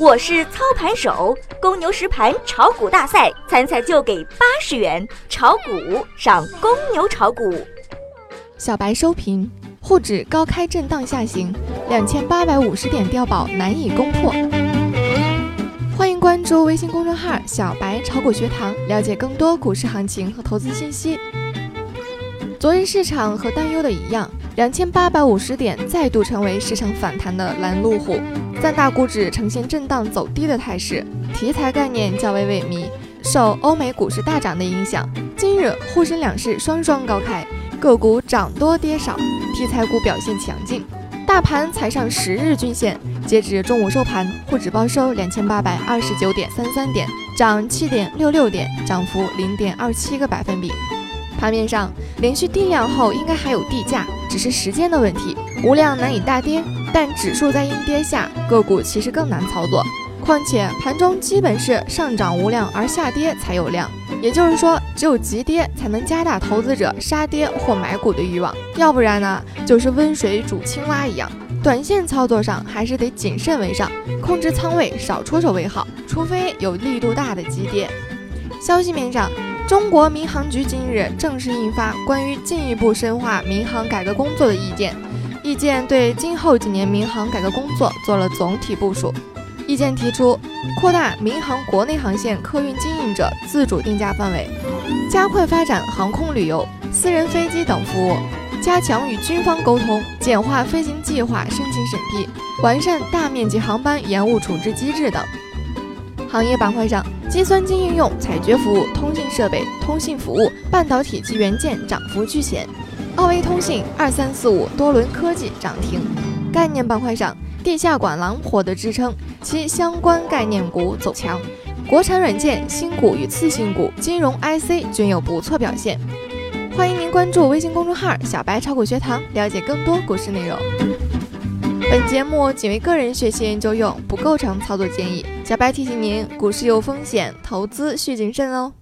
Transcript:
我是操盘手，公牛实盘炒股大赛参赛就给八十元，炒股上公牛炒股。小白收评：沪指高开震荡下行，两千八百五十点碉堡难以攻破。欢迎关注微信公众号“小白炒股学堂”，了解更多股市行情和投资信息。昨日市场和担忧的一样，两千八百五十点再度成为市场反弹的拦路虎，三大股指呈现震荡走低的态势，题材概念较为萎靡。受欧美股市大涨的影响，今日沪深两市双双高开，个股涨多跌少，题材股表现强劲。大盘踩上十日均线，截止中午收盘，沪指报收两千八百二十九点三三点，涨七点六六点，涨幅零点二七个百分比。盘面上连续低量后，应该还有地价，只是时间的问题。无量难以大跌，但指数在阴跌下，个股其实更难操作。况且盘中基本是上涨无量，而下跌才有量。也就是说，只有急跌才能加大投资者杀跌或买股的欲望，要不然呢，就是温水煮青蛙一样。短线操作上还是得谨慎为上，控制仓位，少出手为好，除非有力度大的急跌。消息面上。中国民航局近日正式印发关于进一步深化民航改革工作的意见，意见对今后几年民航改革工作做了总体部署。意见提出，扩大民航国内航线客运经营者自主定价范围，加快发展航空旅游、私人飞机等服务，加强与军方沟通，简化飞行计划申请审批，完善大面积航班延误处置机制等。行业板块上，计算机应用、采掘服务、通信设备、通信服务、半导体及元件涨幅居前。奥威通信、二三四五、多伦科技涨停。概念板块上，地下管廊获得支撑，其相关概念股走强。国产软件、新股与次新股、金融 IC 均有不错表现。欢迎您关注微信公众号“小白炒股学堂”，了解更多股市内容。本节目仅为个人学习研究用，不构成操作建议。小白提醒您，股市有风险，投资需谨慎哦。